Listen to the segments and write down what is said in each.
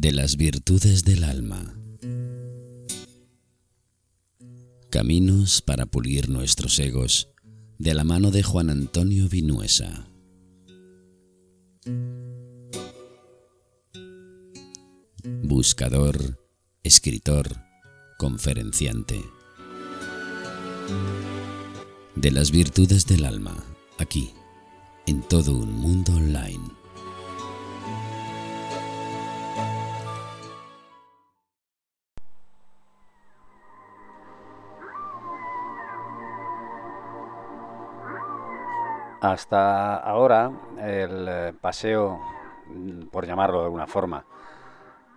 de las virtudes del alma. Caminos para pulir nuestros egos de la mano de Juan Antonio Vinuesa. Buscador, escritor, conferenciante. De las virtudes del alma, aquí, en todo un mundo online. Hasta ahora el eh, paseo, por llamarlo de alguna forma,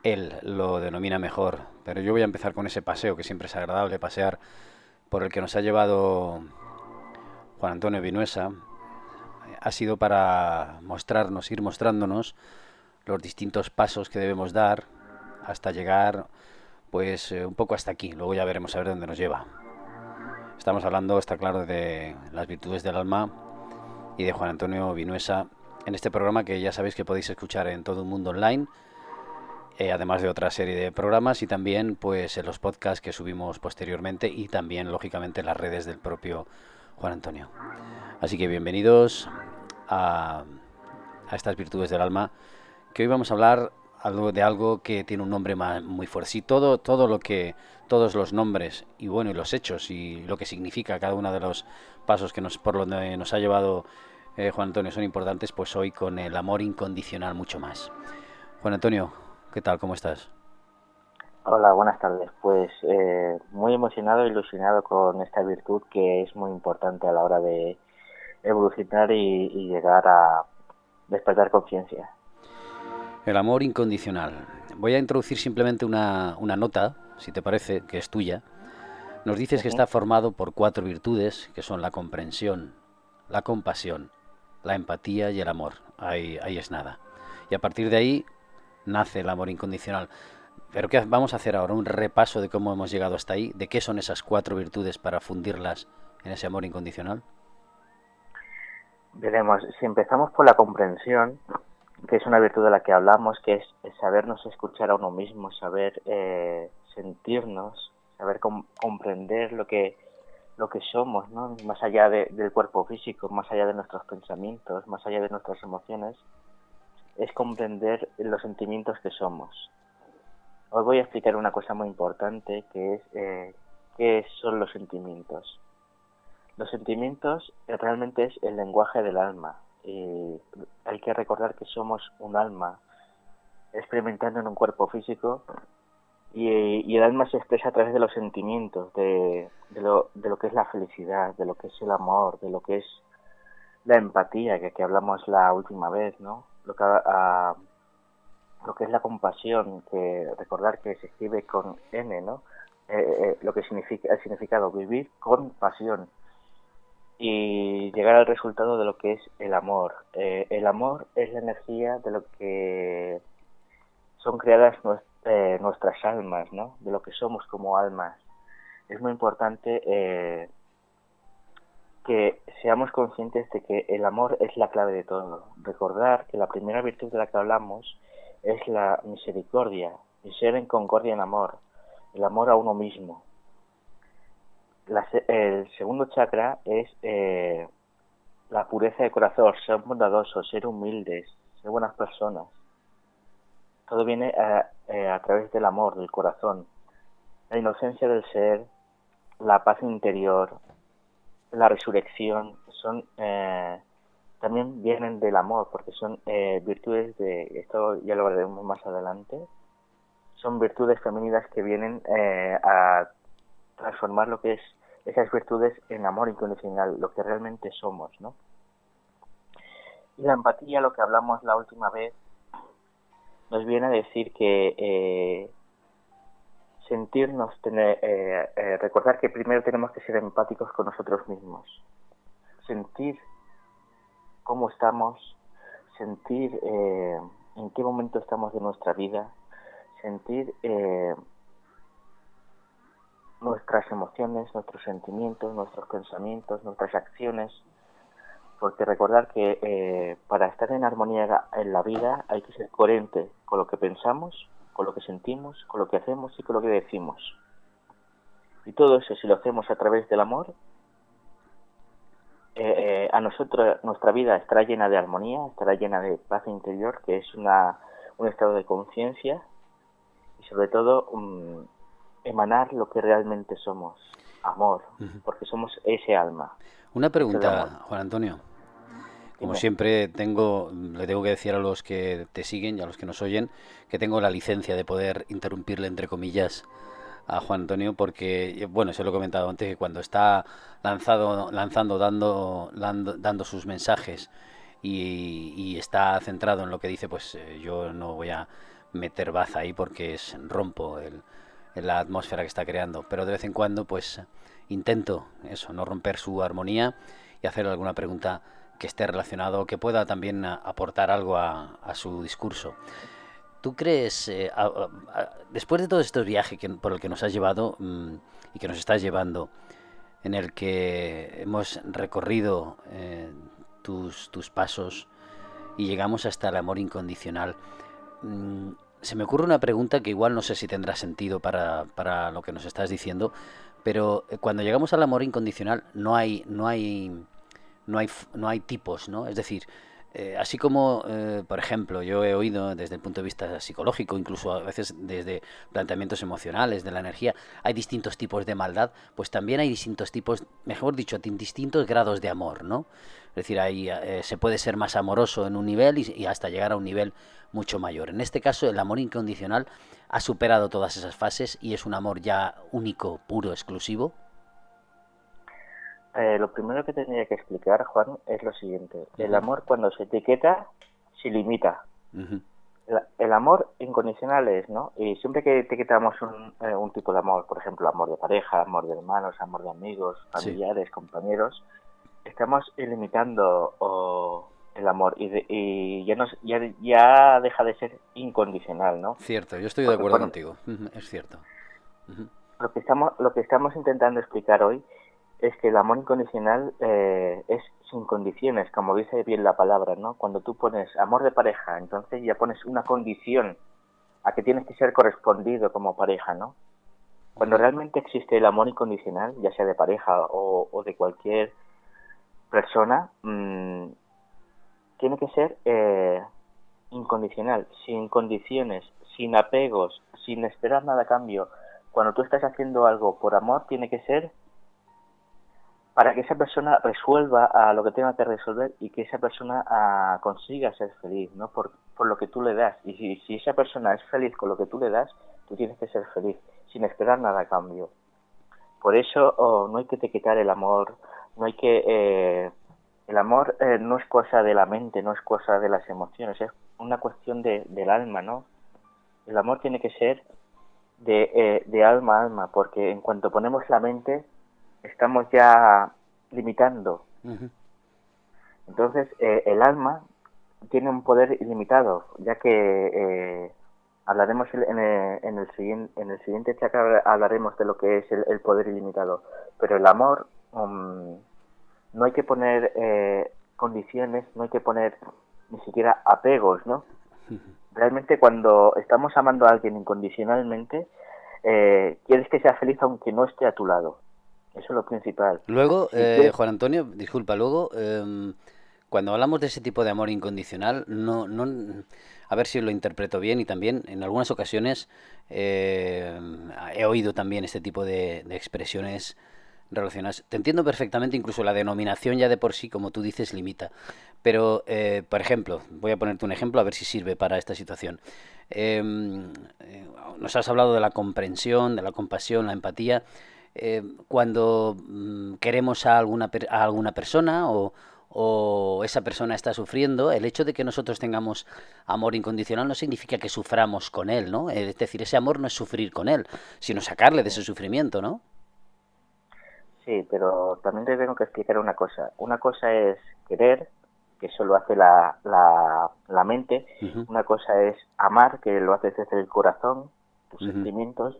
él lo denomina mejor, pero yo voy a empezar con ese paseo que siempre es agradable pasear, por el que nos ha llevado Juan Antonio Vinuesa, ha sido para mostrarnos, ir mostrándonos los distintos pasos que debemos dar hasta llegar, pues eh, un poco hasta aquí. Luego ya veremos a ver dónde nos lleva. Estamos hablando, está claro, de las virtudes del alma y de Juan Antonio Vinuesa en este programa que ya sabéis que podéis escuchar en todo el mundo online, eh, además de otra serie de programas y también pues en los podcasts que subimos posteriormente y también lógicamente en las redes del propio Juan Antonio. Así que bienvenidos a, a estas virtudes del alma, que hoy vamos a hablar algo de algo que tiene un nombre muy fuerte. Sí, todo, todo lo que, todos los nombres y bueno, y los hechos y lo que significa cada uno de los pasos que nos, por donde nos ha llevado eh, Juan Antonio son importantes, pues hoy con el amor incondicional mucho más. Juan Antonio, ¿qué tal? ¿Cómo estás? Hola, buenas tardes. Pues eh, muy emocionado ilusionado con esta virtud que es muy importante a la hora de evolucionar y, y llegar a despertar conciencia. El amor incondicional. Voy a introducir simplemente una, una nota, si te parece, que es tuya, nos dices que está formado por cuatro virtudes, que son la comprensión, la compasión, la empatía y el amor. Ahí, ahí es nada. Y a partir de ahí nace el amor incondicional. Pero ¿qué vamos a hacer ahora? Un repaso de cómo hemos llegado hasta ahí, de qué son esas cuatro virtudes para fundirlas en ese amor incondicional. Veremos, si empezamos por la comprensión, que es una virtud de la que hablamos, que es, sabernos escuchar a uno mismo, saber eh, sentirnos, saber comprender lo que lo que somos, ¿no? Más allá del cuerpo físico, más allá de nuestros pensamientos, más allá de nuestras emociones, es comprender los sentimientos que somos. Hoy voy a explicar una cosa muy importante que es eh, qué son los sentimientos. Los sentimientos realmente es el lenguaje del alma. Y hay que recordar que somos un alma experimentando en un cuerpo físico y, el alma se expresa a través de los sentimientos, de, lo, de lo que es la felicidad, de lo que es el amor, de lo que es la empatía, que, hablamos la última vez, ¿no? Lo que, a, lo que es la compasión, que recordar que se escribe con N, ¿no? Eh, eh, lo que significa el significado vivir con pasión y llegar al resultado de lo que es el amor. Eh, el amor es la energía de lo que son creadas nuestras eh, nuestras almas, ¿no? De lo que somos como almas. Es muy importante eh, que seamos conscientes de que el amor es la clave de todo. Recordar que la primera virtud de la que hablamos es la misericordia, y ser en concordia en amor, el amor a uno mismo. el segundo chakra es eh, la pureza de corazón, ser bondadosos, ser humildes, ser buenas personas. Todo viene a, eh, a través del amor, del corazón, la inocencia del ser, la paz interior, la resurrección, son eh, también vienen del amor, porque son eh, virtudes de, esto ya lo veremos más adelante, son virtudes femeninas que vienen a transformar lo que es esas virtudes en amor incondicional, lo que realmente somos, ¿no? Y la empatía, lo que hablamos la última vez, nos viene a decir que eh, sentirnos, tener, eh, eh, recordar que primero tenemos que ser empáticos con nosotros mismos, sentir cómo estamos, sentir en qué momento estamos de nuestra vida, sentir nuestras emociones, nuestros sentimientos, nuestros pensamientos, nuestras acciones, porque recordar que para estar en armonía en la vida hay que ser coherente con lo que pensamos, con lo que sentimos, con lo que hacemos y con lo que decimos. Y todo eso, si lo hacemos a través del amor, eh, eh, a nosotros nuestra vida estará llena de armonía, estará llena de paz interior, que es una, un estado de conciencia y sobre todo um, emanar lo que realmente somos, amor, porque somos ese alma. Una pregunta, Juan Antonio. Como siempre tengo, le tengo que decir a los que te siguen y a los que nos oyen que tengo la licencia de poder interrumpirle entre comillas a Juan Antonio porque, bueno, se lo he comentado antes, que cuando está lanzado, lanzando, dando, dando, sus mensajes y, está centrado en lo que dice, pues eh, yo no voy a meter baza ahí porque es rompo el, la atmósfera que está creando. Pero de vez en cuando, pues intento eso, no romper su armonía y hacer alguna pregunta que esté relacionado, que pueda también aportar algo a, su discurso. ¿Tú crees, eh, después de todo este viaje por el que nos has llevado mm, y que nos estás llevando, en el que hemos recorrido eh, tus, tus, pasos y llegamos hasta el amor incondicional, mm, se me ocurre una pregunta que igual no sé si tendrá sentido para, para lo que nos estás diciendo, pero cuando llegamos al amor incondicional no hay, no hay, no hay, no hay tipos, ¿no? Es decir, eh, así como, eh, por ejemplo, yo he oído desde el punto de vista psicológico, incluso a veces desde planteamientos emocionales de la energía, hay distintos tipos de maldad, pues también hay distintos tipos, mejor dicho, distintos grados de amor, ¿no? Es decir, ahí eh, se puede ser más amoroso en un nivel y, hasta llegar a un nivel mucho mayor. En este caso, el amor incondicional ha superado todas esas fases y es un amor ya único, puro, exclusivo. Eh, lo primero que tendría que explicar, Juan, es lo siguiente. El amor cuando se etiqueta, se limita. el, amor incondicional es, ¿no? Y siempre que etiquetamos un, eh, un, tipo de amor, por ejemplo, amor de pareja, amor de hermanos, amor de amigos, familiares, compañeros, estamos ilimitando el amor y, y ya, nos, ya, ya, deja de ser incondicional, ¿no? Cierto, yo estoy de acuerdo contigo, es cierto. Lo que estamos lo que estamos intentando explicar hoy es que el amor incondicional eh, es sin condiciones, como dice bien la palabra, ¿no? Cuando tú pones amor de pareja, entonces ya pones una condición a que tienes que ser correspondido como pareja, ¿no? Cuando realmente existe el amor incondicional, ya sea de pareja o, de cualquier persona, mm, tiene que ser eh, incondicional, sin condiciones, sin apegos, sin esperar nada a cambio. Cuando tú estás haciendo algo por amor, tiene que ser para que esa persona resuelva a lo que tenga que resolver y que esa persona ah, consiga ser feliz, ¿no? Por, por, lo que tú le das. Y si, si, esa persona es feliz con lo que tú le das, tú tienes que ser feliz, sin esperar nada a cambio. Por eso oh, no hay que te quitar el amor, no hay que... Eh, el amor eh, no es cosa de la mente, no es cosa de las emociones, es una cuestión de, del alma, ¿no? El amor tiene que ser de, eh, de alma a alma, porque en cuanto ponemos la mente, estamos ya limitando. Entonces, eh, el alma tiene un poder ilimitado, ya que eh, hablaremos en el, en, el siguiente, en el siguiente chakra hablaremos de lo que es el, poder ilimitado, pero el amor um, no hay que poner eh, condiciones, no hay que poner ni siquiera apegos, ¿no? Realmente cuando estamos amando a alguien incondicionalmente, quieres que sea feliz aunque no esté a tu lado. Eso es lo principal. Luego, eh, Juan Antonio, disculpa, luego, em, cuando hablamos de ese tipo de amor incondicional, no, no, a ver si lo interpreto bien y también en algunas ocasiones em, he oído también este tipo de, expresiones relacionadas. Te entiendo perfectamente, incluso la denominación ya de por sí, como tú dices, limita. Pero, eh, por ejemplo, voy a ponerte un ejemplo a ver si sirve para esta situación. Em, eh, nos has hablado de la comprensión, de la compasión, la empatía. Eh, cuando mm, queremos a alguna, a alguna persona o, esa persona está sufriendo, el hecho de que nosotros tengamos amor incondicional no significa que suframos con él, ¿no? Es decir, ese amor no es sufrir con él, sino sacarle de ese sufrimiento, ¿no? Sí, pero también te tengo que explicar una cosa. Una cosa es querer, que eso lo hace la, la, mente. Una cosa es amar, que lo hace desde el corazón, tus sentimientos.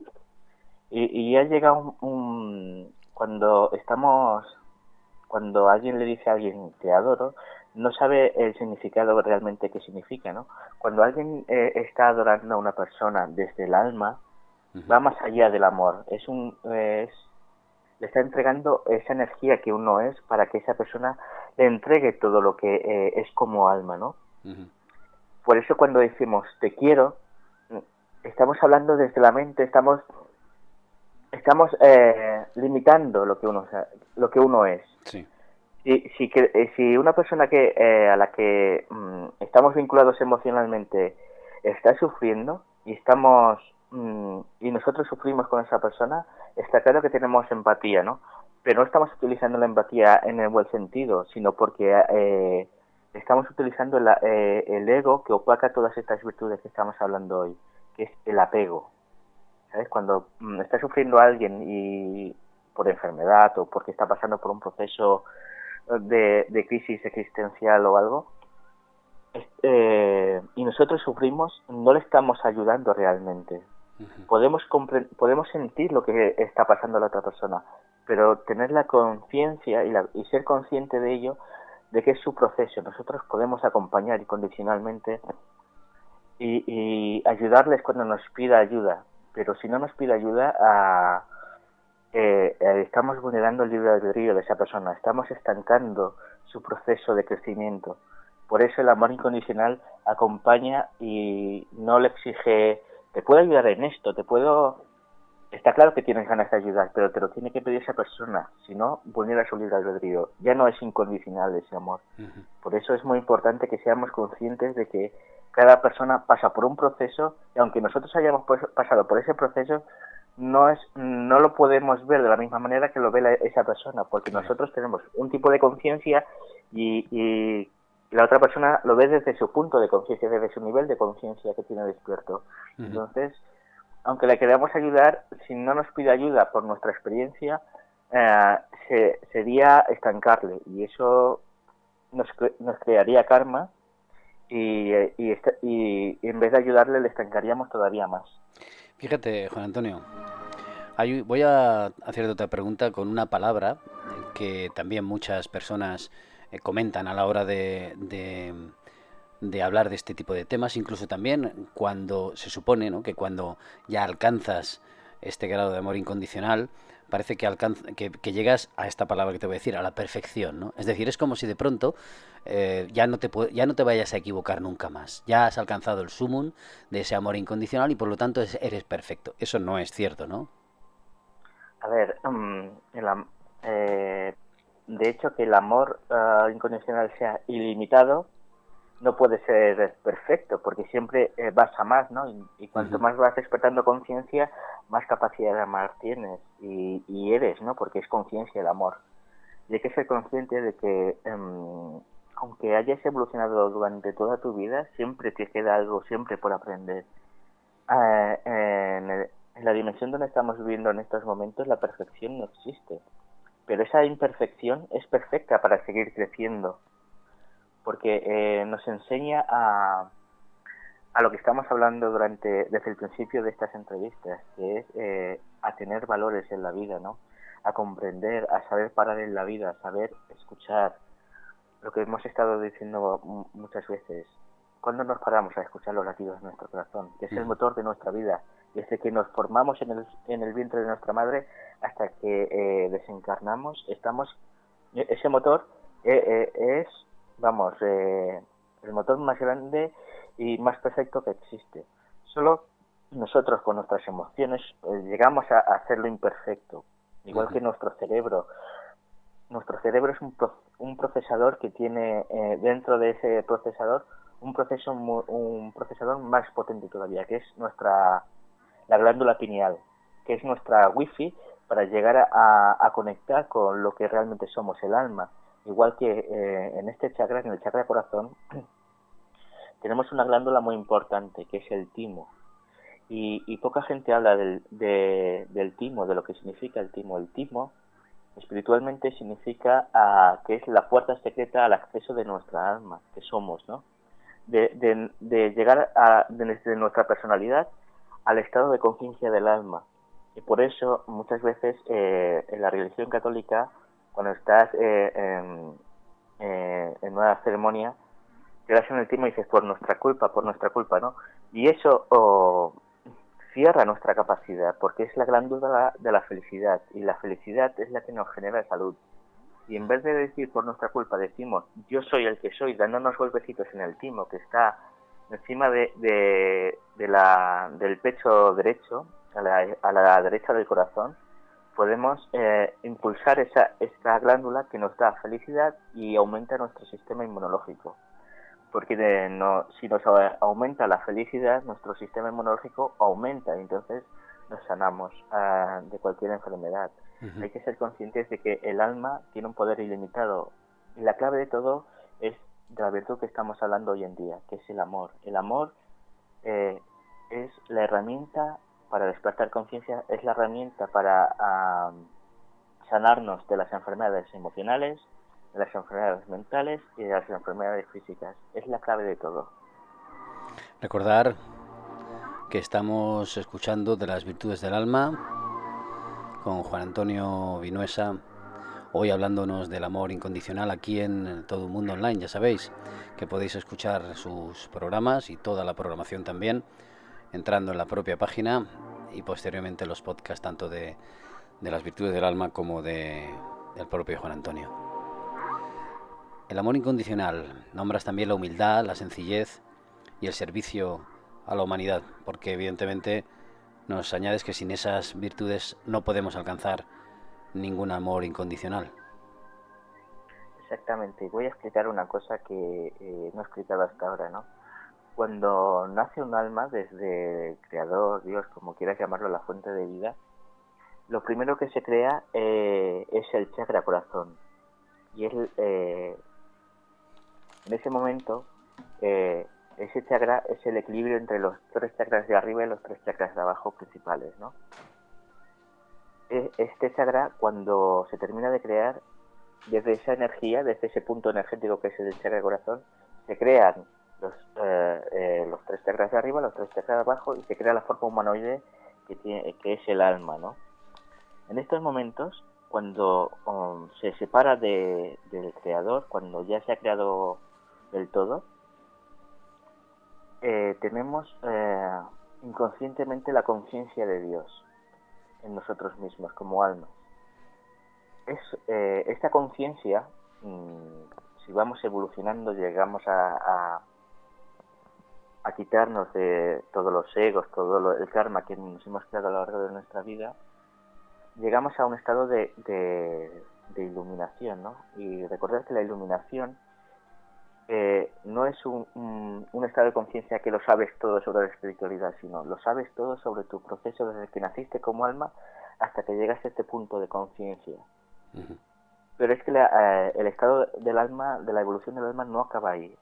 Y, y ya llega un, Cuando estamos... Cuando alguien le dice a alguien te adoro, no sabe el significado realmente que significa, ¿no? Cuando alguien eh, está adorando a una persona desde el alma, va más allá del amor. Es un, es, le está entregando esa energía que uno es para que esa persona le entregue todo lo que eh, es como alma, ¿no? Por eso cuando decimos te quiero, estamos hablando desde la mente, estamos estamos eh, limitando lo que uno lo que uno es. Sí. Si, si, que, eh, si una persona que eh, a la que mm, estamos vinculados emocionalmente está sufriendo y estamos mm, y nosotros sufrimos con esa persona, está claro que tenemos empatía, ¿no? Pero no estamos utilizando la empatía en el buen sentido, sino porque eh, estamos utilizando el ego que opaca todas estas virtudes que estamos hablando hoy, que es el apego. ¿Sabes? Cuando mm, está sufriendo alguien y por enfermedad o porque está pasando por un proceso de, crisis existencial o algo, eh, y nosotros sufrimos, no le estamos ayudando realmente. Podemos, podemos sentir lo que está pasando a la otra persona, pero tener la conciencia y, y ser consciente de ello, de que es su proceso. Nosotros podemos acompañar incondicionalmente y, y ayudarles cuando nos pida ayuda, pero si no nos pide ayuda, a eh, estamos vulnerando el libre albedrío de esa persona, estamos estancando su proceso de crecimiento. Por eso el amor incondicional acompaña y no le exige, te puedo ayudar en esto, te puedo... Está claro que tienes ganas de ayudar, pero te lo tiene que pedir esa persona, si no, vulnera su libre albedrío. Ya no es incondicional ese amor. Por eso es muy importante que seamos conscientes de que cada persona pasa por un proceso y aunque nosotros hayamos pasado por ese proceso, no es no lo podemos ver de la misma manera que lo ve esa persona porque nosotros tenemos un tipo de conciencia y, y, la otra persona lo ve desde su punto de conciencia desde su nivel de conciencia que tiene despierto. Entonces aunque le queramos ayudar si no nos pide ayuda por nuestra experiencia eh, se, sería estancarle y eso nos, nos crearía karma y, y, y en vez de ayudarle le estancaríamos todavía más Fíjate, Juan Antonio, voy a hacerte otra pregunta con una palabra que también muchas personas eh, comentan a la hora de, de, hablar de este tipo de temas, incluso también cuando se supone ¿no? que cuando ya alcanzas este grado de amor incondicional, parece que, que, llegas a esta palabra que te voy a decir, a la perfección, ¿no? Es decir, es como si de pronto eh, ya, no te, ya no te vayas a equivocar nunca más. Ya has alcanzado el sumum de ese amor incondicional y por lo tanto eres perfecto. Eso no es cierto, ¿no? A ver, mm, eh, de hecho que el amor ah, incondicional sea ilimitado no puede ser perfecto, porque siempre eh, vas a más, ¿no? Y, cuanto más vas despertando conciencia, más capacidad de amar tienes y, eres, ¿no? Porque es conciencia el amor. Y hay que ser consciente de que, em, aunque hayas evolucionado durante toda tu vida, siempre te queda algo, siempre por aprender. Eh, en, en la dimensión donde estamos viviendo en estos momentos, la perfección no existe. Pero esa imperfección es perfecta para seguir creciendo porque eh, nos enseña a, a lo que estamos hablando durante desde el principio de estas entrevistas, que es eh, a tener valores en la vida, ¿no? A comprender, a saber parar en la vida, a saber escuchar. Lo que hemos estado diciendo muchas veces. ¿Cuándo nos paramos a escuchar los latidos de nuestro corazón? Que es el motor de nuestra vida. Desde que nos formamos en el, en el vientre de nuestra madre hasta que eh, desencarnamos, estamos. Ese motor es vamos, eh, el motor más grande y más perfecto que existe. Solo nosotros con nuestras emociones eh, llegamos a, hacerlo imperfecto, igual que nuestro cerebro. Nuestro cerebro es un, un procesador que tiene eh, dentro de ese procesador un proceso un procesador más potente todavía, que es nuestra la glándula pineal, que es nuestra wifi para llegar a, a conectar con lo que realmente somos, el alma igual que eh, en este chakra, en el chakra corazón, tenemos una glándula muy importante que es el timo. Y, poca gente habla del, del timo, de lo que significa el timo. El timo espiritualmente significa ah, que es la puerta secreta al acceso de nuestra alma, que somos, ¿no? De, de, llegar a, desde nuestra personalidad al estado de conciencia del alma. Y por eso muchas veces eh, en la religión católica cuando estás eh, eh, en una ceremonia, te en el timo y dices, por nuestra culpa, por nuestra culpa, ¿no? Y eso cierra nuestra capacidad, porque es la glándula de la felicidad, y la felicidad es la que nos genera salud. Y en vez de decir por nuestra culpa, decimos, yo soy el que soy, dándonos golpecitos en el timo, que está encima de, de, la, del pecho derecho, a la, a la derecha del corazón, podemos eh, impulsar esa, esta glándula que nos da felicidad y aumenta nuestro sistema inmunológico. Porque de, no, si nos aumenta la felicidad, nuestro sistema inmunológico aumenta y entonces nos sanamos uh, de cualquier enfermedad. Hay que ser conscientes de que el alma tiene un poder ilimitado y la clave de todo es de la virtud que estamos hablando hoy en día, que es el amor. El amor eh, es la herramienta para despertar conciencia, es la herramienta para sanarnos de las enfermedades emocionales, de las enfermedades mentales y de las enfermedades físicas. Es la clave de todo. Recordar que estamos escuchando de las virtudes del alma con Juan Antonio Vinuesa, hoy hablándonos del amor incondicional aquí en Todo el Mundo Online. Ya sabéis que podéis escuchar sus programas y toda la programación también entrando en la propia página y posteriormente los podcasts tanto de, las virtudes del alma como de, del propio Juan Antonio. El amor incondicional, nombras también la humildad, la sencillez y el servicio a la humanidad, porque evidentemente nos añades que sin esas virtudes no podemos alcanzar ningún amor incondicional. Exactamente, voy a explicar una cosa que eh, no he explicado hasta ahora, ¿no? Cuando nace un alma desde el Creador, Dios, como quieras llamarlo, la fuente de vida, lo primero que se crea eh, es el chakra corazón. Y es, eh, en ese momento, eh, ese chakra es el equilibrio entre los tres chakras de arriba y los tres chakras de abajo principales, ¿no? E, este chakra, cuando se termina de crear, desde esa energía, desde ese punto energético que es el chakra corazón, se crean los, eh, eh, los tres chakras de arriba, los tres chakras de abajo y se crea la forma humanoide que, tiene, que es el alma, ¿no? En estos momentos, cuando um, se separa de, del creador, cuando ya se ha creado del todo, eh, tenemos inconscientemente la conciencia de Dios en nosotros mismos como almas. Es, esta conciencia, mm, si vamos evolucionando, llegamos a quitarnos de todos los egos, todo el karma que nos hemos creado a lo largo de nuestra vida, llegamos a un estado de, de, iluminación, ¿no? Y recordar que la iluminación eh, no es un, un, estado de conciencia que lo sabes todo sobre la espiritualidad, sino lo sabes todo sobre tu proceso desde que naciste como alma hasta que llegas a este punto de conciencia. Pero es que eh, el estado del alma, de la evolución del alma no acaba ahí,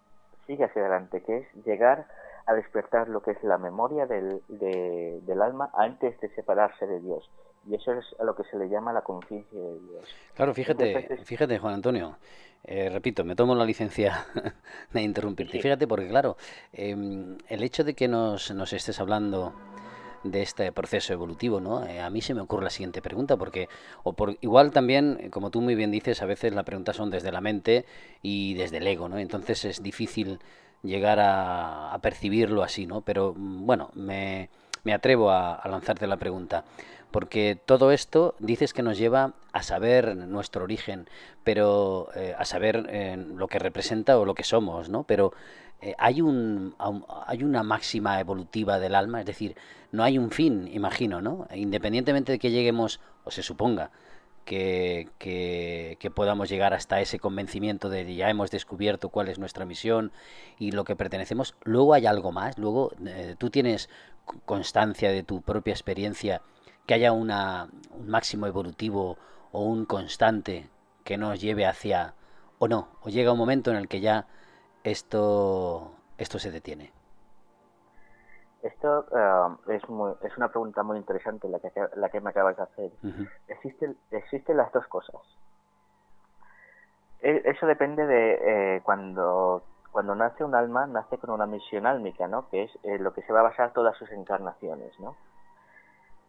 sigue hacia adelante, que es llegar a despertar lo que es la memoria del, del alma antes de separarse de Dios. Y eso es a lo que se le llama la conciencia de Dios. Claro, fíjate, fíjate Juan Antonio, eh, repito, me tomo la licencia de interrumpirte. Fíjate, porque claro, em, el hecho de que nos, nos estés hablando de este proceso evolutivo, ¿no? Eh, a mí se me ocurre la siguiente pregunta, porque, o por igual también, como tú muy bien dices, a veces las preguntas son desde la mente y desde el ego, ¿no? Entonces es difícil llegar a, percibirlo así, ¿no? Pero mm, bueno, me, me atrevo a, lanzarte la pregunta, porque todo esto dices que nos lleva a saber nuestro origen, pero eh, a saber eh, lo que representa o lo que somos, ¿no? Pero eh, hay, un, hay una máxima evolutiva del alma, es decir, no hay un fin, imagino, ¿no? Independientemente de que lleguemos, o se suponga, que, que, podamos llegar hasta ese convencimiento de ya hemos descubierto cuál es nuestra misión y lo que pertenecemos, luego hay algo más, luego eh, tú tienes constancia de tu propia experiencia, que haya una, un máximo evolutivo o un constante que nos lleve hacia, o no, o llega un momento en el que ya esto, esto se detiene. Esto eh, es, es una pregunta muy interesante la que, la que me acabas de hacer. existen, existen las dos cosas. E, eso depende de eh, cuando, cuando nace un alma, nace con una misión álmica, ¿no? que es eh, lo que se va a basar todas sus encarnaciones. ¿no?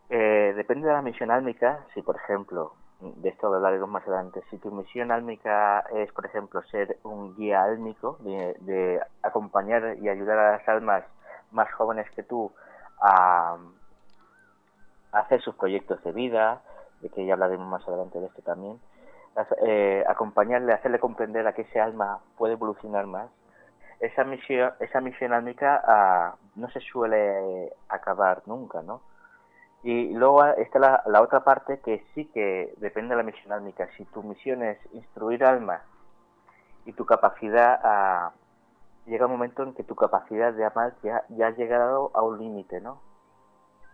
depende de la misión álmica, si por ejemplo de esto hablaremos más adelante. Si tu misión álmica es, por ejemplo, ser un guía álmico, de, acompañar y ayudar a las almas más jóvenes que tú a, hacer sus proyectos de vida, de que ya hablaremos más adelante de esto también, eh, acompañarle, hacerle comprender a que ese alma puede evolucionar más, esa misión, esa misión álmica ah, no se suele acabar nunca, ¿no? Y luego está la, la, otra parte que sí que depende de la misión álmica. Si tu misión es instruir almas y tu capacidad a... Llega un momento en que tu capacidad de amar ya, ya ha llegado a un límite, ¿no?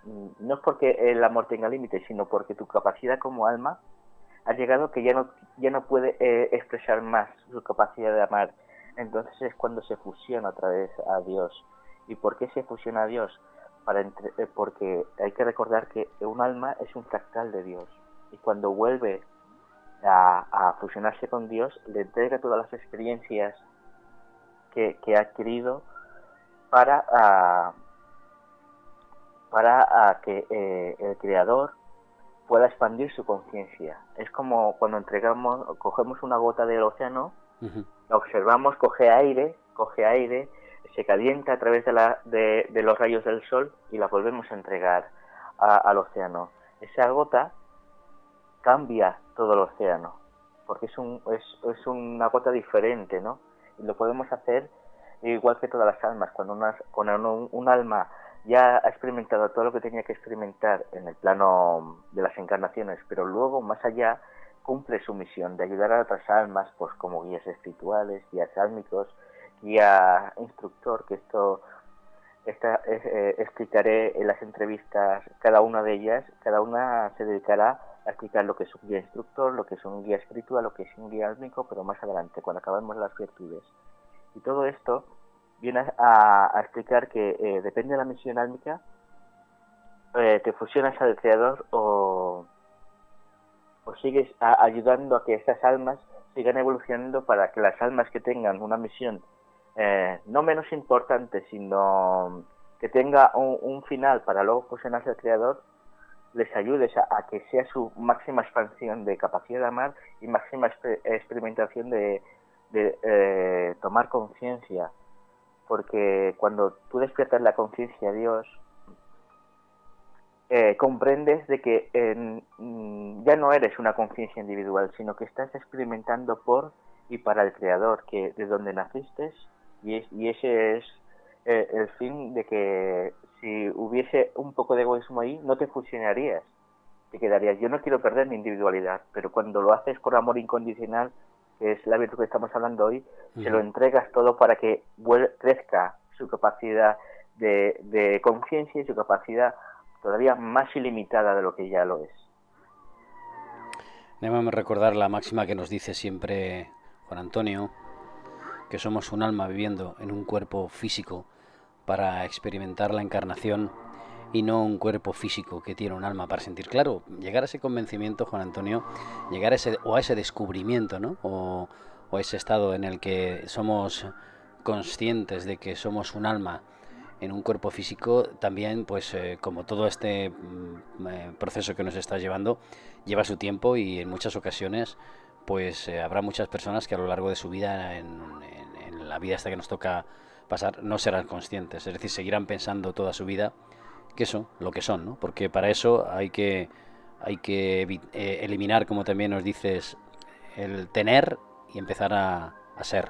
Mm, no es porque el amor tenga límite, sino porque tu capacidad como alma ha llegado que ya no, ya no puede eh, expresar más su capacidad de amar. Entonces es cuando se fusiona otra vez a Dios. ¿Y por qué se fusiona a Dios? Eh, porque hay que recordar que un alma es un fractal de Dios y cuando vuelve a, fusionarse con Dios le entrega todas las experiencias que, ha adquirido para, para que eh, el creador pueda expandir su conciencia. Es como cuando entregamos, cogemos una gota del océano, la observamos, coge aire, coge aire se calienta a través de, la, de, los rayos del sol y la volvemos a entregar al océano. Esa gota cambia todo el océano, porque es, un, es, es una gota diferente, ¿no? Lo podemos hacer igual que todas las almas. Cuando, una, cuando un, alma ya ha experimentado todo lo que tenía que experimentar en el plano de las encarnaciones, pero luego más allá cumple su misión de ayudar a otras almas, pues como guías espirituales, guías álmicos, guía instructor, que esto esta, eh, explicaré en las entrevistas cada una de ellas, cada una se dedicará explicar lo que es un guía instructor, lo que es un guía espiritual, lo que es un guía álmico, pero más adelante, cuando acabemos las virtudes. Y todo esto viene a, explicar que eh, depende de la misión álmica, eh, te fusionas al creador o, sigues ayudando a que estas almas sigan evolucionando para que las almas que tengan una misión eh, no menos importante, sino que tenga un, final para luego fusionarse al creador, les ayudes a, que sea su máxima expansión de capacidad de amar y máxima experimentación de, eh, tomar conciencia. Porque cuando tú despiertas la conciencia a Dios, eh, comprendes de que mm, ya no eres una conciencia individual, sino que estás experimentando por y para el Creador, que de donde naciste y, ese es eh, el fin de que si hubiese un poco de egoísmo ahí, no te fusionarías. Te quedarías, yo no quiero perder mi individualidad, pero cuando lo haces por amor incondicional, que es la virtud que estamos hablando hoy, se lo entregas todo para que crezca su capacidad de, de conciencia y su capacidad todavía más ilimitada de lo que ya lo es. Debemos recordar la máxima que nos dice siempre Juan Antonio, que somos un alma viviendo en un cuerpo físico para experimentar la encarnación y no un cuerpo físico que tiene un alma para sentir. Claro, llegar a ese convencimiento, Juan Antonio, llegar a ese, o a ese descubrimiento, ¿no? O, o ese estado en el que somos conscientes de que somos un alma en un cuerpo físico, también, pues eh, como todo este mm, eh, proceso que nos está llevando, lleva su tiempo y en muchas ocasiones pues eh, habrá muchas personas que a lo largo de su vida, en, la vida hasta que nos toca pasar, no serán conscientes. Es decir, seguirán pensando toda su vida que son lo que son, ¿no? Porque para eso hay que, hay que eh, eliminar, como también nos dices, el tener y empezar a, ser.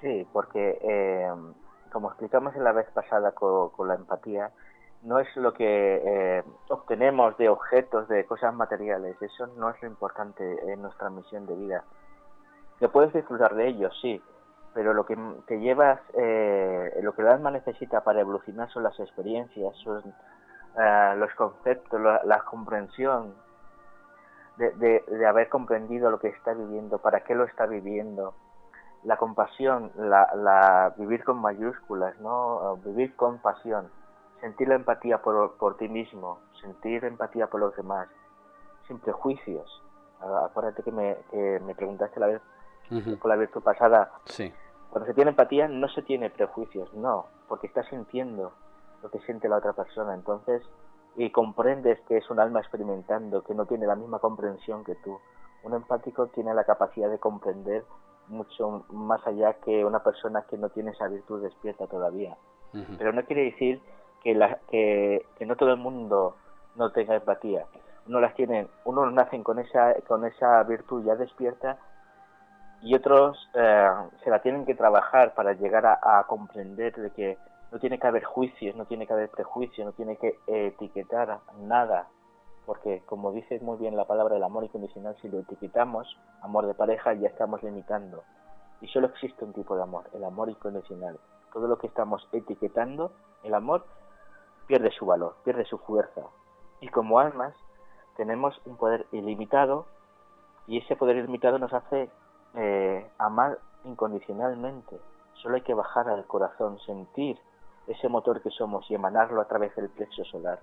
Sí, porque eh, como explicamos en la vez pasada con la empatía, no es lo que eh, obtenemos de objetos, de cosas materiales, eso no es lo importante en nuestra misión de vida. Que puedes disfrutar de ello, sí, pero lo que te llevas, eh, lo que el alma necesita para evolucionar son las experiencias, son eh, los conceptos, la, comprensión de, de, haber comprendido lo que está viviendo, para qué lo está viviendo, la compasión, la, la vivir con mayúsculas, no, vivir con pasión sentir la empatía por, por ti mismo, sentir empatía por los demás, sin prejuicios. Acuérdate que me, que me preguntaste la vez con la virtud pasada. Sí. Cuando se tiene empatía no se tiene prejuicios, no, porque estás sintiendo lo que siente la otra persona. Entonces, y comprendes que es un alma experimentando, que no tiene la misma comprensión que tú. Un empático tiene la capacidad de comprender mucho más allá que una persona que no tiene esa virtud despierta todavía. Pero no quiere decir que, la, que, no todo el mundo no tenga empatía. Uno las tiene, unos nacen con esa, con esa virtud ya despierta y otros eh, se la tienen que trabajar para llegar a, comprender de que no tiene que haber juicios, no tiene que haber prejuicios, no tiene que etiquetar nada, porque como dice muy bien la palabra del amor incondicional, si lo etiquetamos, amor de pareja, ya estamos limitando. Y solo existe un tipo de amor, el amor incondicional. Todo lo que estamos etiquetando, el amor, pierde su valor, pierde su fuerza. Y como almas tenemos un poder ilimitado y ese poder ilimitado nos hace eh, amar incondicionalmente. Solo hay que bajar al corazón, sentir ese motor que somos y emanarlo a través del plexo solar,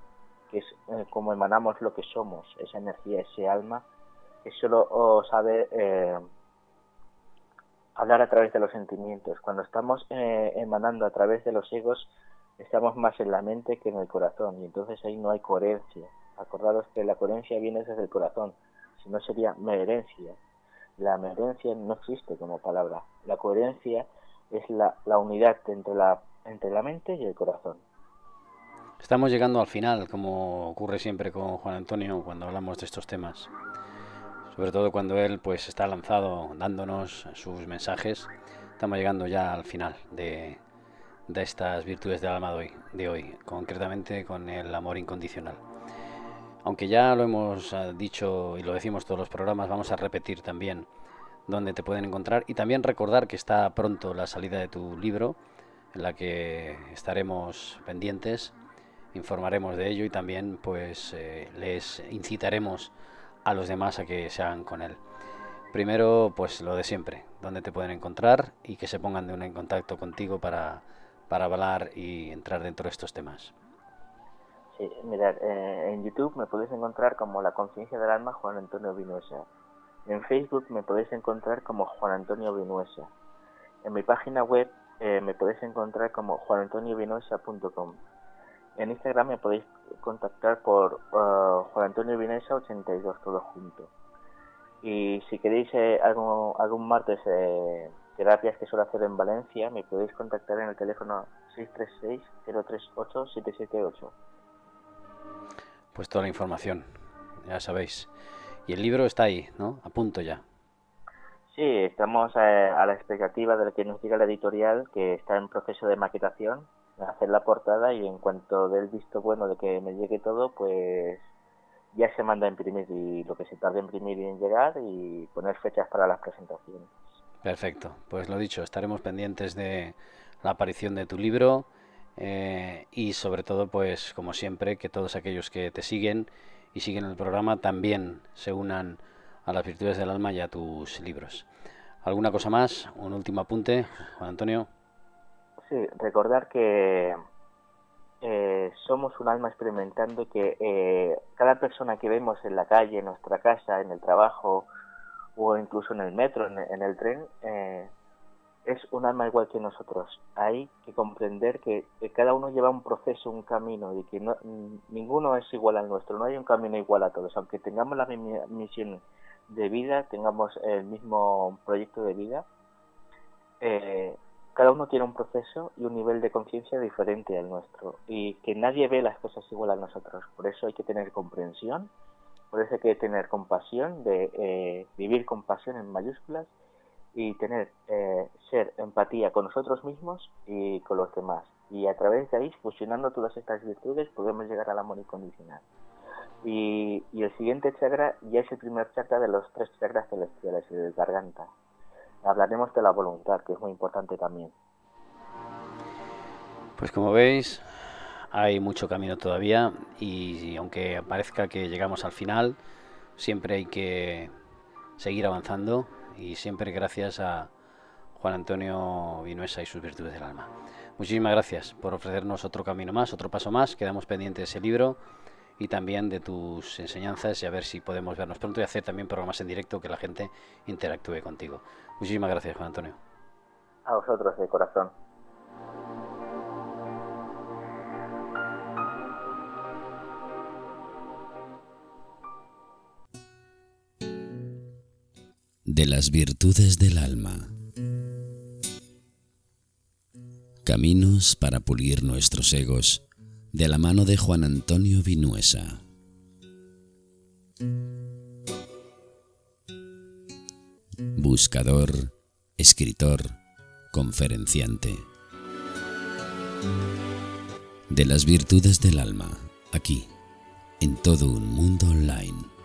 que es eh, como emanamos lo que somos, esa energía, ese alma, que solo sabe eh, hablar a través de los sentimientos. Cuando estamos emanando a través de los egos, estamos más en la mente que en el corazón y entonces ahí no hay coherencia. Acordaros que la coherencia viene desde el corazón, si no sería meherencia la coherencia no existe como palabra. La coherencia es la, unidad entre la, mente y el corazón. Estamos llegando al final, como ocurre siempre con Juan Antonio cuando hablamos de estos temas. Sobre todo cuando él pues está lanzado dándonos sus mensajes. Estamos llegando ya al final de, estas virtudes del alma de hoy, concretamente con el amor incondicional. Aunque ya lo hemos eh, dicho y lo decimos todos los programas, vamos a repetir también dónde te pueden encontrar y también recordar que está pronto la salida de tu libro, en la que estaremos pendientes, informaremos de ello y también pues eh, les incitaremos a los demás a que se hagan con él. Primero, pues lo de siempre, dónde te pueden encontrar y que se pongan de en contacto contigo para, para hablar y entrar dentro de estos temas. Mirad, eh, en YouTube me podéis encontrar como La Conciencia del Alma Juan Antonio Vinuesa. En Facebook me podéis encontrar como Juan Antonio Vinuesa. En mi página web eh, me podéis encontrar como juanantoniovinuesa.com. En Instagram me podéis contactar por uh, Juan Antonio Vinuesa 82, todo junto. Y si queréis eh, algún, algún martes eh, terapias que suelo hacer en Valencia, me podéis contactar en el teléfono 636 038 778 pues toda la información, ya sabéis. Y el libro está ahí, ¿no? A punto ya. Sí, estamos eh, a la expectativa de lo que nos diga la editorial, que está en proceso de maquetación, hacer la portada y en cuanto dé el visto bueno de que me llegue todo, pues ya se manda a imprimir y lo que se tarde en imprimir y en llegar y poner fechas para las presentaciones. Perfecto, pues lo dicho, estaremos pendientes de la aparición de tu libro eh, y sobre todo, pues como siempre, que todos aquellos que te siguen y siguen el programa también se unan a las virtudes del alma y a tus libros. ¿Alguna cosa más? ¿Un último apunte, Juan Antonio? Sí, recordar que eh, somos un alma experimentando que eh, cada persona que vemos en la calle, en nuestra casa, en el trabajo o incluso en el metro, en, el tren, eh, es un alma igual que nosotros. Hay que comprender que, cada uno lleva un proceso, un camino, y que no, ninguno es igual al nuestro, no hay un camino igual a todos. Aunque tengamos la misma misión de vida, tengamos el mismo proyecto de vida, eh, cada uno tiene un proceso y un nivel de conciencia diferente al nuestro, y que nadie ve las cosas igual a nosotros. Por eso hay que tener comprensión, por eso hay que tener compasión, de eh, vivir con pasión en mayúsculas, y tener eh, ser empatía con nosotros mismos y con los demás. Y a través de ahí, fusionando todas estas virtudes, podemos llegar al amor incondicional. Y, y el siguiente chakra ya es el primer chakra de los tres chakras celestiales, el de garganta. Hablaremos de la voluntad, que es muy importante también. Pues como veis, hay mucho camino todavía y aunque parezca que llegamos al final, siempre hay que seguir avanzando y siempre gracias a Juan Antonio Vinuesa y sus virtudes del alma. Muchísimas gracias por ofrecernos otro camino más, otro paso más. Quedamos pendientes de ese libro y también de tus enseñanzas y a ver si podemos vernos pronto y hacer también programas en directo que la gente interactúe contigo. Muchísimas gracias, Juan Antonio. A vosotros, de corazón. De las virtudes del alma. Caminos para pulir nuestros egos de la mano de Juan Antonio Vinuesa. Buscador, escritor, conferenciante. De las virtudes del alma, aquí, en todo un mundo online.